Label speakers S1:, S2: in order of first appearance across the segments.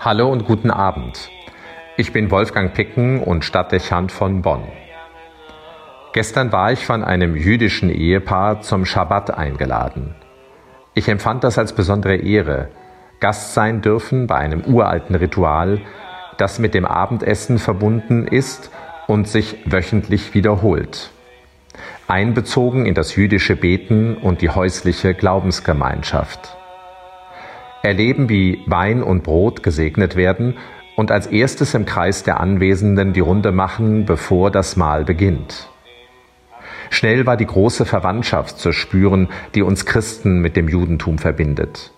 S1: Hallo und guten Abend. Ich bin Wolfgang Picken und Stadtdechant von Bonn. Gestern war ich von einem jüdischen Ehepaar zum Schabbat eingeladen. Ich empfand das als besondere Ehre, Gast sein dürfen bei einem uralten Ritual, das mit dem Abendessen verbunden ist und sich wöchentlich wiederholt. Einbezogen in das jüdische Beten und die häusliche Glaubensgemeinschaft erleben, wie Wein und Brot gesegnet werden und als erstes im Kreis der Anwesenden die Runde machen, bevor das Mahl beginnt. Schnell war die große Verwandtschaft zu spüren, die uns Christen mit dem Judentum verbindet.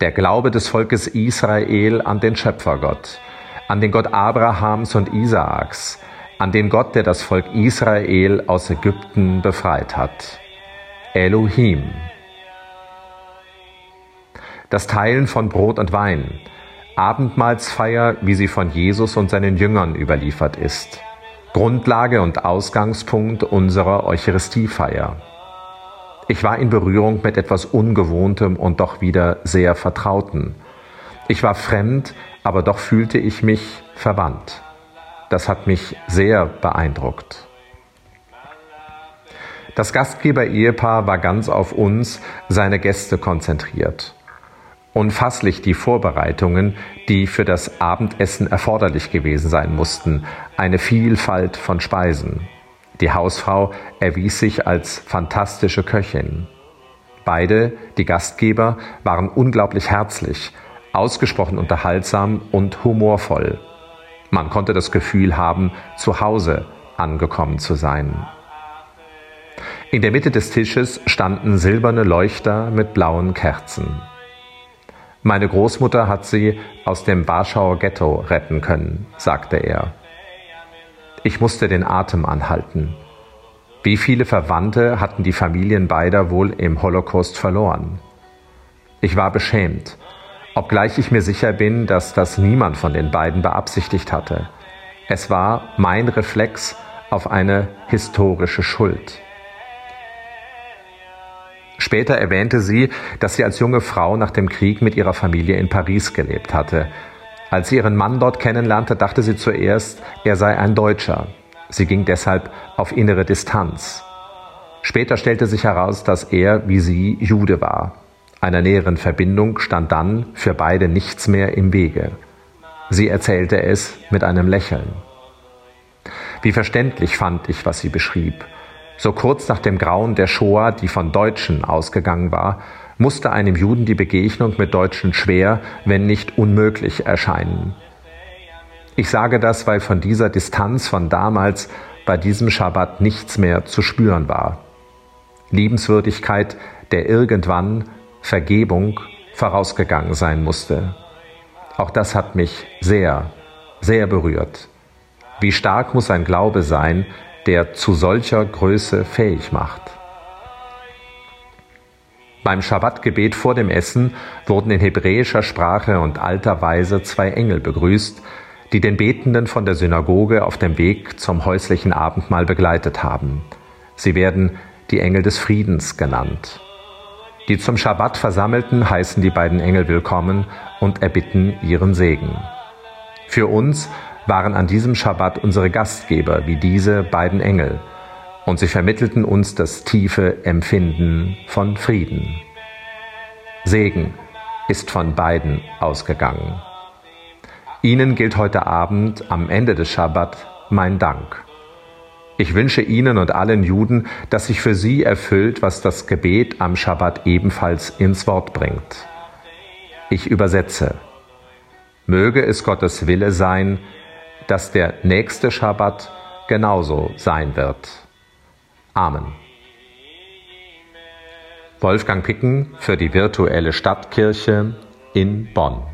S1: Der Glaube des Volkes Israel an den Schöpfergott, an den Gott Abrahams und Isaaks, an den Gott, der das Volk Israel aus Ägypten befreit hat. Elohim, das Teilen von Brot und Wein, Abendmahlsfeier, wie sie von Jesus und seinen Jüngern überliefert ist, Grundlage und Ausgangspunkt unserer Eucharistiefeier. Ich war in Berührung mit etwas Ungewohntem und doch wieder sehr Vertrauten. Ich war fremd, aber doch fühlte ich mich verwandt. Das hat mich sehr beeindruckt. Das Gastgeber-Ehepaar war ganz auf uns, seine Gäste konzentriert. Unfasslich die Vorbereitungen, die für das Abendessen erforderlich gewesen sein mussten, eine Vielfalt von Speisen. Die Hausfrau erwies sich als fantastische Köchin. Beide, die Gastgeber, waren unglaublich herzlich, ausgesprochen unterhaltsam und humorvoll. Man konnte das Gefühl haben, zu Hause angekommen zu sein. In der Mitte des Tisches standen silberne Leuchter mit blauen Kerzen. Meine Großmutter hat sie aus dem Warschauer Ghetto retten können, sagte er. Ich musste den Atem anhalten. Wie viele Verwandte hatten die Familien beider wohl im Holocaust verloren? Ich war beschämt, obgleich ich mir sicher bin, dass das niemand von den beiden beabsichtigt hatte. Es war mein Reflex auf eine historische Schuld. Später erwähnte sie, dass sie als junge Frau nach dem Krieg mit ihrer Familie in Paris gelebt hatte. Als sie ihren Mann dort kennenlernte, dachte sie zuerst, er sei ein Deutscher. Sie ging deshalb auf innere Distanz. Später stellte sich heraus, dass er, wie sie, Jude war. Einer näheren Verbindung stand dann für beide nichts mehr im Wege. Sie erzählte es mit einem Lächeln. Wie verständlich fand ich, was sie beschrieb. So kurz nach dem Grauen der Shoah, die von Deutschen ausgegangen war, musste einem Juden die Begegnung mit Deutschen schwer, wenn nicht unmöglich erscheinen. Ich sage das, weil von dieser Distanz von damals bei diesem Schabbat nichts mehr zu spüren war. Liebenswürdigkeit, der irgendwann Vergebung vorausgegangen sein musste. Auch das hat mich sehr, sehr berührt. Wie stark muss ein Glaube sein, der zu solcher Größe fähig macht. Beim Schabbatgebet vor dem Essen wurden in hebräischer Sprache und alter Weise zwei Engel begrüßt, die den Betenden von der Synagoge auf dem Weg zum häuslichen Abendmahl begleitet haben. Sie werden die Engel des Friedens genannt. Die zum Schabbat Versammelten heißen die beiden Engel willkommen und erbitten ihren Segen. Für uns waren an diesem Schabbat unsere Gastgeber wie diese beiden Engel und sie vermittelten uns das tiefe Empfinden von Frieden. Segen ist von beiden ausgegangen. Ihnen gilt heute Abend am Ende des Schabbat mein Dank. Ich wünsche Ihnen und allen Juden, dass sich für Sie erfüllt, was das Gebet am Schabbat ebenfalls ins Wort bringt. Ich übersetze. Möge es Gottes Wille sein, dass der nächste Schabbat genauso sein wird. Amen. Wolfgang Picken für die virtuelle Stadtkirche in Bonn.